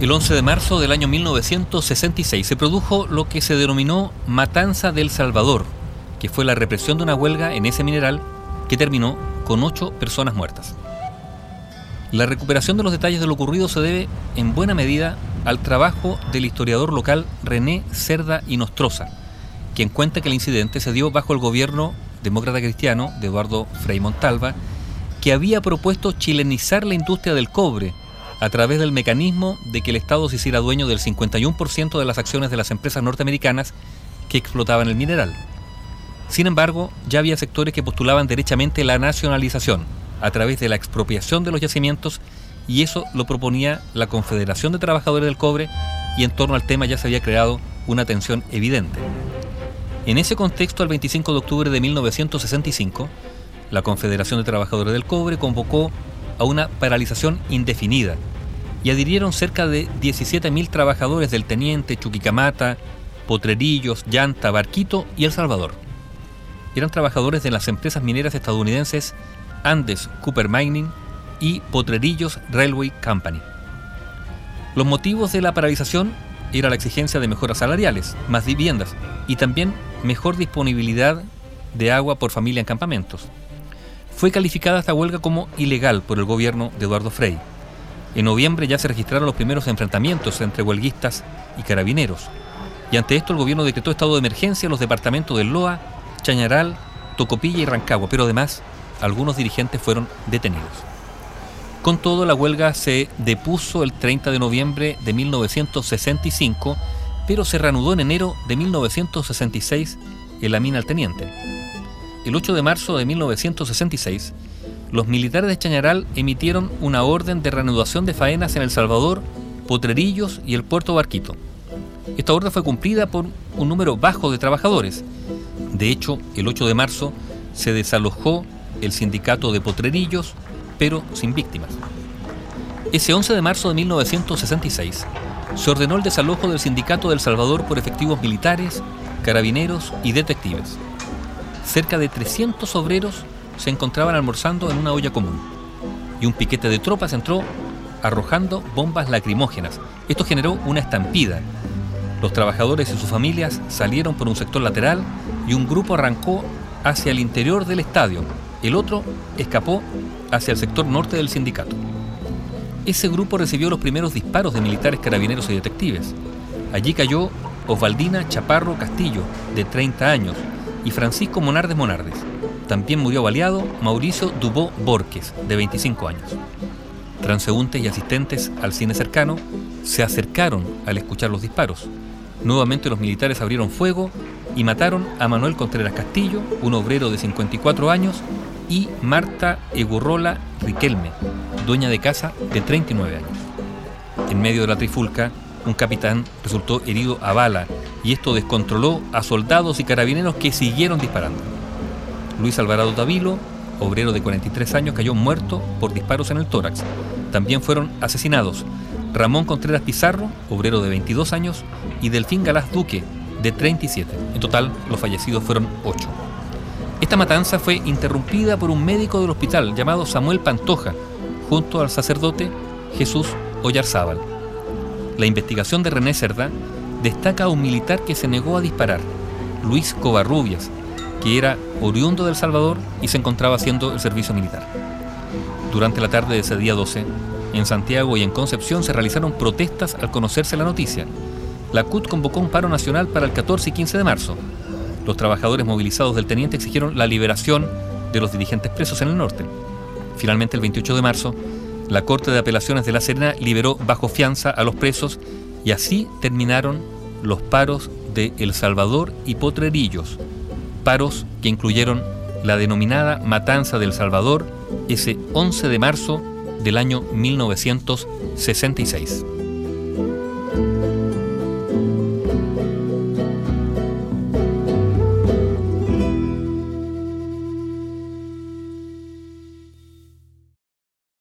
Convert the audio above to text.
El 11 de marzo del año 1966 se produjo lo que se denominó Matanza del Salvador, que fue la represión de una huelga en ese mineral que terminó con ocho personas muertas. La recuperación de los detalles de lo ocurrido se debe en buena medida al trabajo del historiador local René Cerda y Nostroza, quien cuenta que el incidente se dio bajo el gobierno demócrata cristiano de Eduardo Frei Montalva, que había propuesto chilenizar la industria del cobre a través del mecanismo de que el Estado se hiciera dueño del 51% de las acciones de las empresas norteamericanas que explotaban el mineral. Sin embargo, ya había sectores que postulaban derechamente la nacionalización a través de la expropiación de los yacimientos y eso lo proponía la Confederación de Trabajadores del Cobre y en torno al tema ya se había creado una tensión evidente. En ese contexto, el 25 de octubre de 1965, la Confederación de Trabajadores del Cobre convocó a una paralización indefinida y adhirieron cerca de 17.000 trabajadores del Teniente, Chuquicamata, Potrerillos, Llanta, Barquito y El Salvador. Eran trabajadores de las empresas mineras estadounidenses Andes Cooper Mining y Potrerillos Railway Company. Los motivos de la paralización era la exigencia de mejoras salariales, más viviendas y también mejor disponibilidad de agua por familia en campamentos fue calificada esta huelga como ilegal por el gobierno de Eduardo Frei. En noviembre ya se registraron los primeros enfrentamientos entre huelguistas y carabineros. Y ante esto el gobierno decretó estado de emergencia en los departamentos de Loa, Chañaral, Tocopilla y Rancagua, pero además algunos dirigentes fueron detenidos. Con todo, la huelga se depuso el 30 de noviembre de 1965, pero se reanudó en enero de 1966 en la mina al teniente el 8 de marzo de 1966, los militares de Chañaral emitieron una orden de reanudación de faenas en El Salvador, Potrerillos y el puerto Barquito. Esta orden fue cumplida por un número bajo de trabajadores. De hecho, el 8 de marzo se desalojó el sindicato de Potrerillos, pero sin víctimas. Ese 11 de marzo de 1966 se ordenó el desalojo del sindicato del Salvador por efectivos militares, carabineros y detectives cerca de 300 obreros se encontraban almorzando en una olla común y un piquete de tropas entró arrojando bombas lacrimógenas. Esto generó una estampida. Los trabajadores y sus familias salieron por un sector lateral y un grupo arrancó hacia el interior del estadio. El otro escapó hacia el sector norte del sindicato. Ese grupo recibió los primeros disparos de militares, carabineros y detectives. Allí cayó Osvaldina Chaparro Castillo, de 30 años, y Francisco Monardes Monardes. También murió baleado Mauricio Dubó Borges, de 25 años. Transeúntes y asistentes al cine cercano se acercaron al escuchar los disparos. Nuevamente los militares abrieron fuego y mataron a Manuel Contreras Castillo, un obrero de 54 años, y Marta Egurrola Riquelme, dueña de casa de 39 años. En medio de la trifulca, un capitán resultó herido a bala y esto descontroló a soldados y carabineros que siguieron disparando. Luis Alvarado Davilo, obrero de 43 años, cayó muerto por disparos en el tórax. También fueron asesinados Ramón Contreras Pizarro, obrero de 22 años, y Delfín Galás Duque, de 37. En total, los fallecidos fueron 8. Esta matanza fue interrumpida por un médico del hospital llamado Samuel Pantoja, junto al sacerdote Jesús Ollarzábal. La investigación de René Cerda destaca a un militar que se negó a disparar, Luis Covarrubias, que era oriundo del Salvador y se encontraba haciendo el servicio militar. Durante la tarde de ese día 12, en Santiago y en Concepción se realizaron protestas al conocerse la noticia. La CUT convocó un paro nacional para el 14 y 15 de marzo. Los trabajadores movilizados del teniente exigieron la liberación de los dirigentes presos en el norte. Finalmente, el 28 de marzo, la Corte de Apelaciones de La Serena liberó bajo fianza a los presos y así terminaron los paros de El Salvador y Potrerillos, paros que incluyeron la denominada Matanza del Salvador ese 11 de marzo del año 1966.